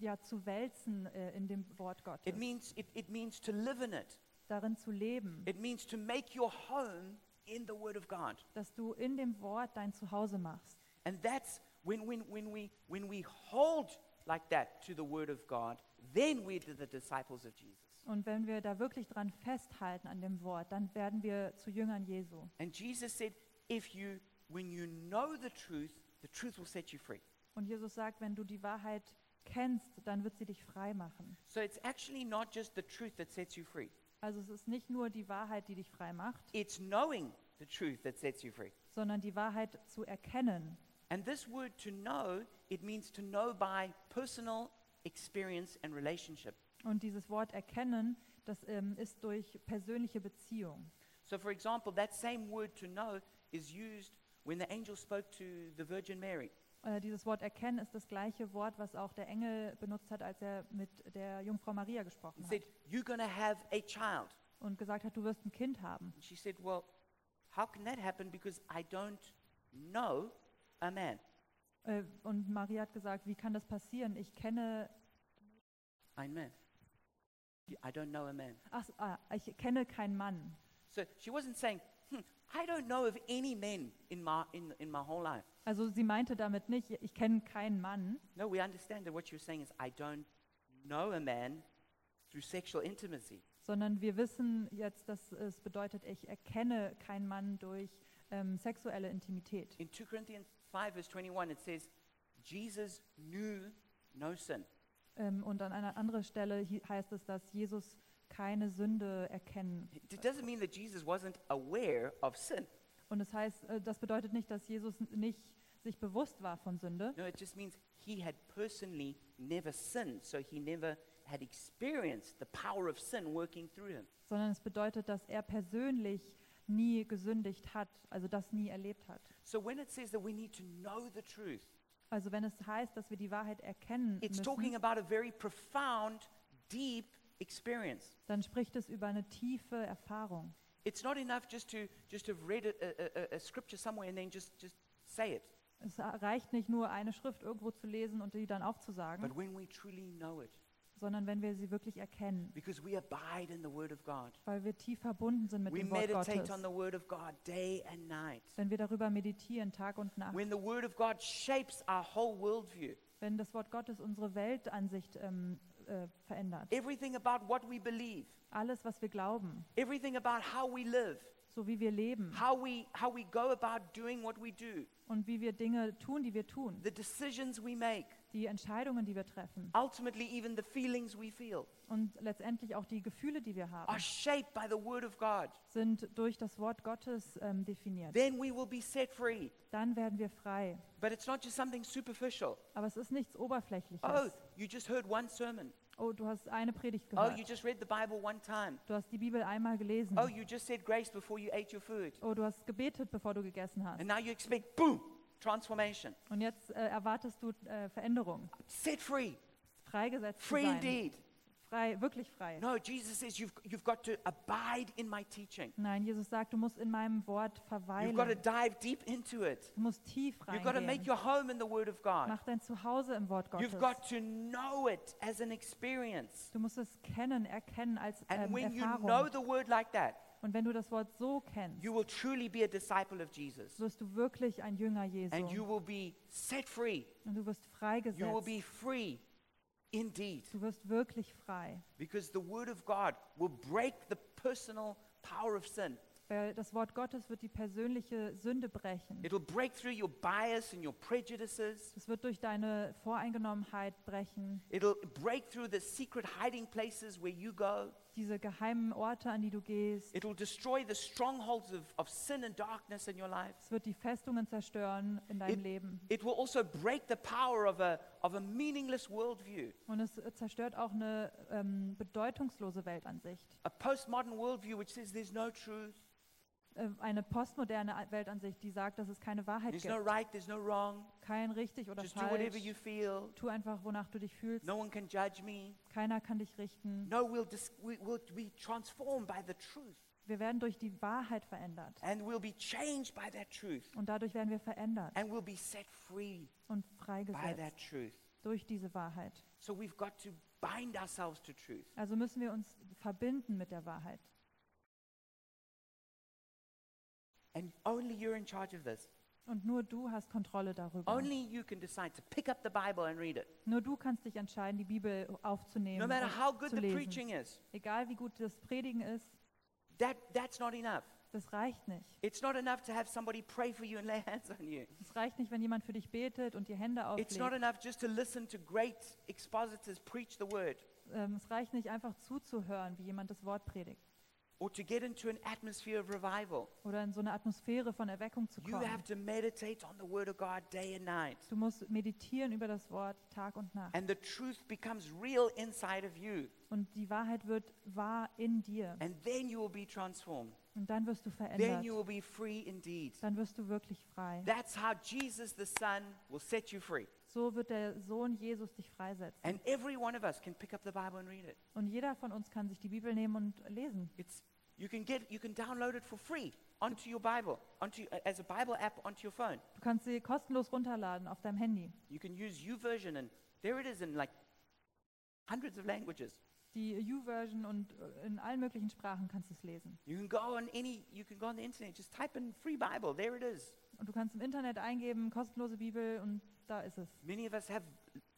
ja, zu wälzen äh, in dem Wort Gottes, It means, it, it means to live in it. darin zu leben, It means to make your home in the Word of God. dass du in dem Wort dein Zuhause machst. And that's when, when, when, we, when we hold like that to the Word of God, then we're the disciples of Jesus. Und wenn wir da wirklich dran festhalten an dem Wort, dann werden wir zu Jüngern Jesu. And Jesus said, if you, when you know the truth, the truth will set you free. Und Jesus sagt, wenn du die Wahrheit kennst, dann wird sie dich frei machen. So it's actually not just the truth that sets you free. Also es ist nicht nur die Wahrheit, die dich frei macht, It's knowing the truth that sets you free. sondern die Wahrheit zu erkennen. And this word to know, it means to know by personal experience and relationship. Und dieses Wort erkennen, das ähm, ist durch persönliche Beziehung. So, for example, that same word to know is used when the angel spoke to the Virgin Mary. Äh, dieses Wort erkennen ist das gleiche Wort, was auch der Engel benutzt hat, als er mit der Jungfrau Maria gesprochen He said, hat You're going to have a child. und gesagt hat, du wirst ein Kind haben. And she said, Well, how can that happen? Because I don't know a man. Äh, Und Maria hat gesagt, wie kann das passieren? Ich kenne, Ein man. I don't know a man. ach, ah, ich kenne keinen Mann. So she wasn't saying, I don't know of any men in my, in, in my whole life. Also sie meinte damit nicht, ich kenne keinen Mann, No, we understand that what you're saying is, I don't know a man through sexual intimacy. sondern wir wissen jetzt, dass es bedeutet, ich erkenne keinen Mann durch ähm, sexuelle Intimität. In 2 Corinthians 5, verse 21, it says, Jesus knew no sin. Ähm, und an einer anderen Stelle heißt es, dass Jesus keine Sünde erkennen. It doesn't mean that Jesus wasn't aware of sin. Und es heißt, äh, das bedeutet nicht, dass Jesus nicht sich bewusst war von Sünde, No, it just means he had personally never sinned, so he never had experienced the power of sin working through him. sondern es bedeutet, dass er persönlich nie gesündigt hat, also das nie erlebt hat. So when it says that we need to know the truth, Also wenn es heißt, dass wir die Wahrheit erkennen it's talking müssen, about a very profound, deep experience. dann spricht es über eine tiefe Erfahrung. It's not enough just to just to have read a, a, a, scripture somewhere and then just, just say it. Es reicht nicht nur, eine Schrift irgendwo zu lesen und die dann But aufzusagen, when we truly know it, sondern wenn wir sie wirklich erkennen, because we abide in the Word of God, weil wir tief verbunden sind mit we dem Wort meditate Gottes, on the Word of God day and night. wenn wir darüber meditieren, Tag und Nacht, When the Word of God shapes our whole worldview, wenn das Wort Gottes unsere Weltansicht ähm, äh, verändert. Everything about what we believe, Alles, was wir glauben, everything about how we live, so wie wir leben how we, how we go about doing what we do, und wie wir Dinge tun, die wir tun, the decisions we make, die Entscheidungen, die wir treffen ultimately, even the feelings we feel, und letztendlich auch die Gefühle, die wir haben, are shaped by the Word of God. sind durch das Wort Gottes ähm, definiert. Then we will be set free. Dann werden wir frei. But it's not just something superficial. Aber es ist nichts Oberflächliches. Oh, you just heard one sermon. Oh, du hast eine Predigt Oh, gehört. you just read the Bible one time. Du hast die Bibel einmal gelesen. Oh, you just said grace before you ate your food. Oh, du hast gebetet, bevor du gegessen hast. And now you expect, boom, transformation. Und jetzt äh, erwartest du äh, Veränderung. Set free. Freigesetzt zu Free sein. indeed. Frei, wirklich frei. No, Jesus says you've, you've got to abide in my teaching. Nein, Jesus sagt, du musst in meinem Wort You've got to verweilen. dive deep into it. Du musst tief You've got to make reingehen. your home in the Word of God. Mach dein Zuhause im Wort Gottes. You've got to know it as an experience. Du musst es kennen, erkennen als And ähm, when you Erfahrung. know the Word like that, Und wenn du das Wort so kennst, you will truly be a disciple of Jesus. wirst du wirklich ein Jünger Jesu. And you will be set free. Und du wirst You will freigesetzt. Indeed. Du wirst wirklich frei. Because the Word of God will break the personal power of sin. Weil das Wort Gottes wird die persönliche Sünde brechen. It'll break through your bias and your prejudices. Es wird durch deine Voreingenommenheit brechen. It'll break through the secret hiding places where you go. Diese geheimen Orte, an die du gehst. It'll destroy the strongholds of, of sin and darkness in your life. Es wird die Festungen zerstören in deinem It, Leben. it will also break the power of a, of a meaningless worldview, Und es äh, zerstört auch eine ähm, bedeutungslose Weltansicht. a postmodern worldview which says there's no truth, Äh, eine postmoderne Weltansicht, die sagt, dass es keine Wahrheit there's no gibt. right, there's no wrong. Kein richtig oder Just do whatever falsch. you feel. Tu einfach, wonach du dich fühlst. No one can judge me. Keiner kann dich richten. No, we'll, dis- we, we'll be transformed by the truth. Wir werden durch die Wahrheit verändert. And we'll be changed by that truth. Und dadurch werden wir verändert And we'll be set free und by freigesetzt that truth. durch diese Wahrheit. So we've got to bind ourselves to truth. Also müssen wir uns verbinden mit der Wahrheit. And only you're in charge of this. Und nur du hast Kontrolle darüber. Only you can decide to pick up the Bible and read it. Nur du kannst dich entscheiden, die Bibel aufzunehmen No matter und how good zu the lesen. preaching is, Egal wie gut das Predigen ist, that, that's not enough. das reicht nicht. It's not enough to have somebody pray for you and lay hands on you. Es reicht nicht, wenn jemand für dich betet und dir Hände It's not auflegt. enough just to listen to great expositors preach the word Ähm, es reicht nicht, einfach zuzuhören, wie jemand das Wort predigt. Or to get into an atmosphere of revival. Oder in so eine Atmosphäre von Erweckung zu You kommen. have to meditate on the word of God day and night. Du musst meditieren über das Wort Tag und Nacht. And the truth becomes real inside of you. Und die Wahrheit wird wahr in dir. And then you will be transformed. Und dann wirst du Then verändert. you will be free indeed. Dann wirst du wirklich frei. That's how Jesus the Son will set you free. So wird der Sohn Jesus dich freisetzen. And every one of us can pick up the Bible and read it. Und jeder von uns kann sich die Bibel nehmen und lesen. It's, you, can get, you can download it for free onto your Bible, onto, as a Bible app onto your phone. Du kannst sie kostenlos runterladen auf deinem Handy. You can use YouVersion, and there it is in like hundreds of languages. Die U-Version und äh, in allen möglichen Sprachen kannst du es lesen. You can go on any, you can go on the internet, just type in free Bible, there it is. Und du kannst im Internet eingeben, kostenlose Bibel und da ist es. Many of us have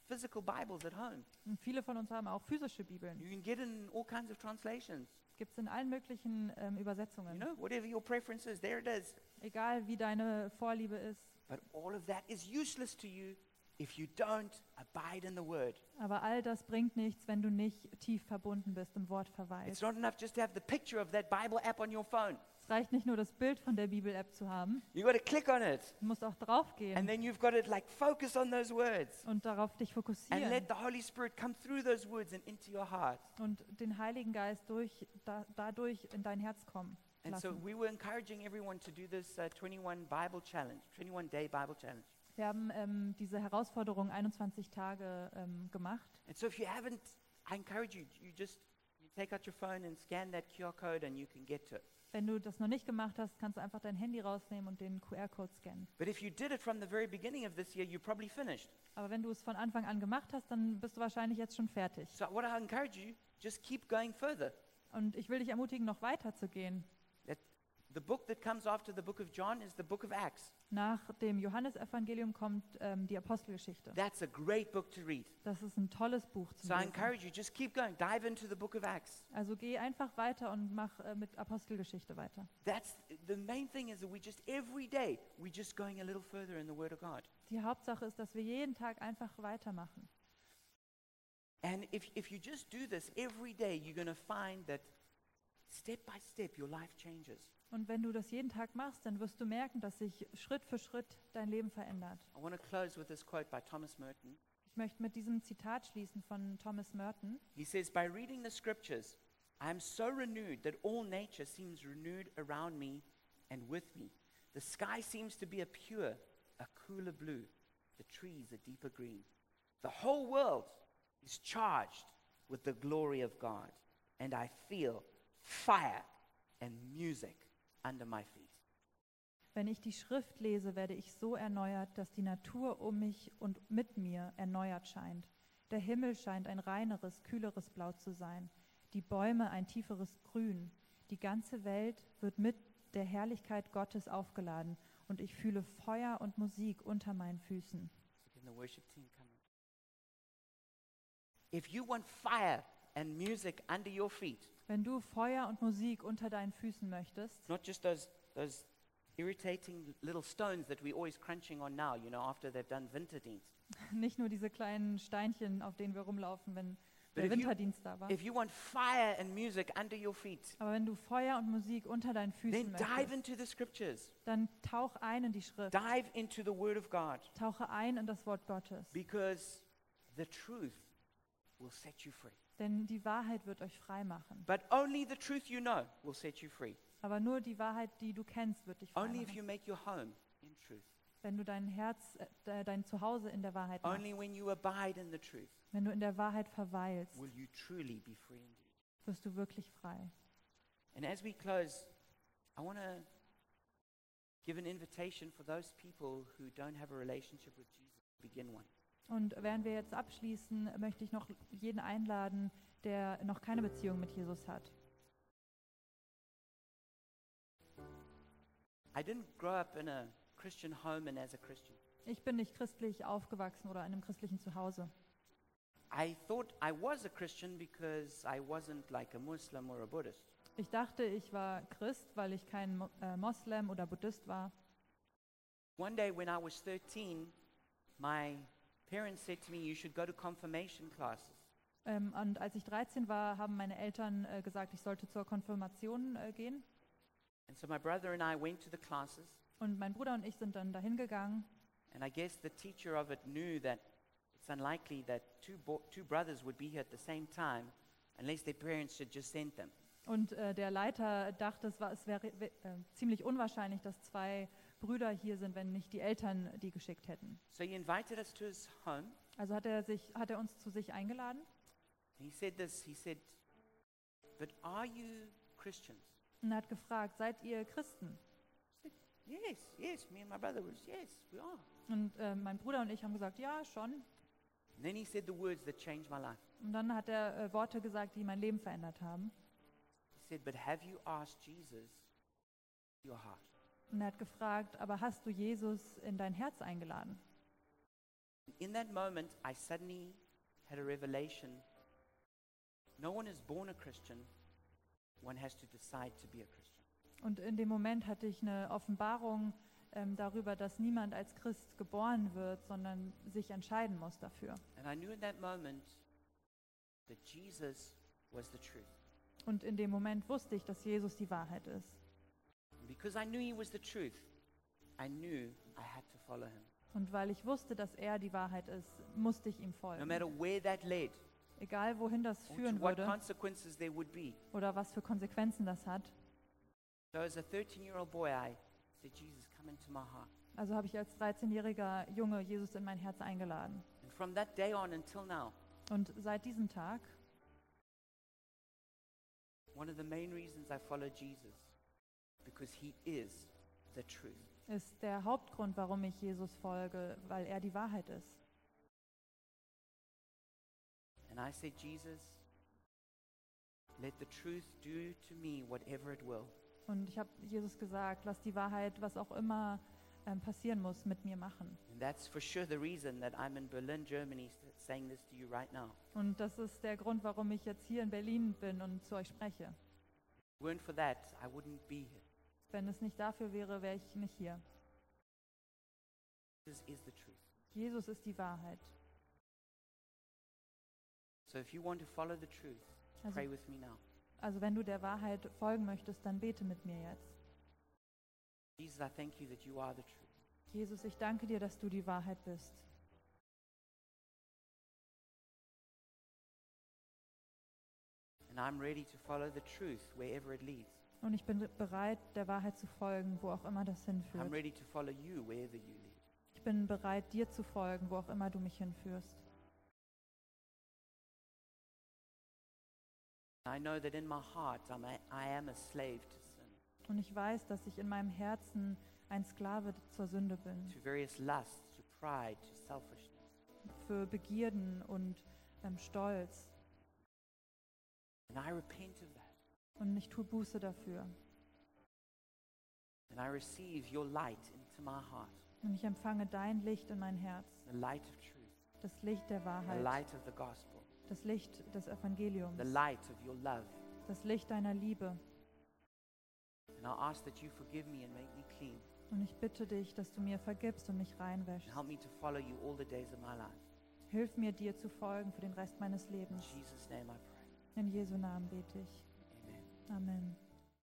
physical Bibles at home. Und viele von uns haben auch physische Bibeln. You can get in all kinds of translations. Gibt es in allen möglichen ähm, You Übersetzungen. know, whatever your preference is, there it is. Egal wie deine Vorliebe ist. But all of that is useless to you if you don't abide in the Word. Aber all das bringt nichts, wenn du nicht tief verbunden bist, im Wort It's verweilst. not enough just to have the picture of that Bible app on your phone. Es reicht nicht nur, das Bild von der Bibel-App zu haben. You've got to click on it. Du musst auch And draufgehen then you've got to like focus on those words und darauf dich and fokussieren let the Holy Spirit come through those words and into your heart. und den Heiligen Geist durch, da, dadurch in dein Herz kommen And so lassen. we were encouraging everyone to do this uh, 21 Bible challenge, 21 day Bible challenge. Wir haben ähm, diese Herausforderung 21 Tage ähm, gemacht. And so if you haven't, I encourage you, you just you take out your phone and scan that QR code and you can get to it. Wenn du das noch nicht gemacht hast, kannst du einfach dein Handy rausnehmen und den QR-Code scannen. But if you did it from the very beginning of this year, you're probably finished. Aber wenn du es von Anfang an gemacht hast, dann bist du wahrscheinlich jetzt schon fertig. So what I encourage you, just keep going further. Und ich will dich ermutigen, noch weiter zu gehen. The book that comes after the book of John is the book of Acts. Nach dem Johannesevangelium kommt ähm, die Apostelgeschichte. That's a great book to read. Das ist ein tolles Buch zum So I Lesen. encourage you, just keep going. Dive into the book of Acts. Also geh einfach weiter und mach äh, mit Apostelgeschichte weiter. That's the main thing is that we just every day we're just going a little further in the Word of God. Die Hauptsache ist, dass wir jeden Tag einfach weitermachen. And if, if you just do this every day, you're going to find that step by step your life changes. Und wenn du das jeden Tag machst, dann wirst du merken, dass sich Schritt für Schritt dein Leben verändert. I want to close with this quote by Thomas Merton. Ich möchte mit diesem Zitat schließen von Thomas Merton. He says, By reading the scriptures, I am so renewed that all nature seems renewed around me and with me. The sky seems to be a pure, a cooler blue, the trees a deeper green. The whole world is charged with the glory of God, and I feel fire and music under my feet. Wenn ich die Schrift lese, werde ich so erneuert, dass die Natur um mich und mit mir erneuert scheint. Der Himmel scheint ein reineres, kühleres Blau zu sein, die Bäume ein tieferes Grün. Die ganze Welt wird mit der Herrlichkeit Gottes aufgeladen und ich fühle Feuer und Musik unter meinen Füßen. If you want fire and music under your feet, Wenn du Feuer und Musik unter deinen Füßen möchtest, not just those, those irritating little stones that we're always crunching on now, you know, after they've done Winterdienst. nicht nur diese kleinen Steinchen, auf denen wir rumlaufen, wenn But der if you- Winterdienst da war, If you want fire and music under your feet, aber wenn du Feuer und Musik unter deinen Füßen then dive möchtest, into the scriptures. dann tauch ein in die Schrift. Dive into the Word of God Tauche ein in das Wort Gottes, because the truth will set you free. Denn die Wahrheit wird euch frei machen. But only the truth you know will set you free. Aber nur die Wahrheit, die du kennst, wird dich frei Only if machen. you make your home in truth. Wenn du dein Herz, äh, dein Zuhause in der Wahrheit machst, Only when you abide in the truth wenn du in der Wahrheit verweilst, will you truly be free indeed. wirst du wirklich frei. And as we close, I want to give an invitation for those people who don't have a relationship with Jesus to begin one. Und während wir jetzt abschließen, möchte ich noch jeden einladen, der noch keine Beziehung mit Jesus hat. I didn't grow up in a Christian home and as a Christian. Ich bin nicht christlich aufgewachsen oder in einem christlichen Zuhause. I thought I was a Christian because I wasn't like a Muslim or a Buddhist. Ich dachte, ich war Christ, weil ich kein Mo äh, Moslem oder Buddhist war. One day when I was 13, my parents said to me, You should go to confirmation classes. Ähm, und als ich 13 war, haben meine Eltern äh, gesagt, ich sollte zur Konfirmation äh, gehen. And so my brother and I went to the classes, Und mein Bruder und ich sind dann dahin gegangen. and I guess the teacher of it knew that it's unlikely that two, two brothers would be here at the same time unless their parents had just sent them. Und äh, der Leiter dachte, es, war, es wäre äh, ziemlich unwahrscheinlich, dass zwei Brüder hier sind, wenn nicht die Eltern die geschickt hätten. So he invited us to his home, Also hat er, sich, hat er uns zu sich eingeladen and he said this He said, But are you Christians? und hat gefragt, seid ihr Christen? Yes, yes, me and my brother was, yes, we are. Und äh, mein Bruder und ich haben gesagt, ja, schon. And then he said the words that changed my life. Und dann hat er äh, Worte gesagt, die mein Leben verändert haben. He said, But have you asked Jesus your heart? Und er hat gefragt, aber hast du Jesus in dein Herz eingeladen? In that moment, I suddenly had a revelation. No one is born a Christian, one has to decide to be a Christian. Und in dem Moment hatte ich eine Offenbarung ähm, darüber, dass niemand als Christ geboren wird, sondern sich entscheiden muss dafür. And I knew in that moment that Jesus was the truth. Und in dem Moment wusste ich, dass Jesus die Wahrheit ist. Because I knew he was the truth, I knew I had to follow him. Und weil ich wusste, dass er die Wahrheit ist, musste ich ihm No folgen. matter where that led, Egal wohin das or to führen what würde consequences there would be. oder was für Konsequenzen das hat. So as a 13 year old boy, I said, Jesus, come into my heart. Also habe ich als 13-jähriger Junge Jesus in mein Herz eingeladen. And from that day on until now, Und seit diesem Tag one of the main reasons I follow Jesus, because he is the truth. ist der Hauptgrund, warum ich Jesus folge, weil er die Wahrheit ist. And I said, Jesus, let the truth do to me whatever it will. Und ich habe Jesus gesagt, lass die Wahrheit, was auch immer ähm, passieren muss, mit mir machen. And that's for sure the reason that I'm in Berlin, Germany, saying this to you right now. Und das ist der Grund, warum ich jetzt hier in Berlin bin und zu euch spreche. Weren't for that, I wouldn't be here. Wenn es nicht dafür wäre, wäre ich nicht hier. Jesus ist die Wahrheit. So if you want to follow the truth, Also, pray with me now. also wenn du der Wahrheit folgen möchtest, dann bete mit mir jetzt. Jesus, I thank you that you are the truth. Jesus, ich danke dir, dass du die Wahrheit bist. And I'm ready to follow the truth wherever it leads. Und ich bin bereit, der Wahrheit zu folgen, wo auch immer das I'm hinführt. ready to follow you wherever you lead. Ich bin bereit, dir zu folgen, wo auch immer du mich hinführst. I know that in my heart I'm a, I am a slave to sin, Und ich weiß, dass ich in meinem Herzen ein Sklave zur Sünde bin, to various lusts, to pride, to selfishness. für Begierden und ähm, Stolz. And I repent of that. Und ich tue Buße dafür. And I receive your light into my heart, Und ich empfange dein Licht in mein Herz, the light of truth, das Licht der the Wahrheit, light of the gospel, das Licht des Evangeliums, the light of your love. das Licht deiner Liebe. And I ask that you forgive me and make me clean. Und ich bitte dich, dass du mir vergibst und mich reinwäschst. And help me to follow you all the days of my life. Hilf mir, dir zu folgen für den Rest meines In Lebens. Jesus' name I pray. In Jesu Namen bete ich. Amen.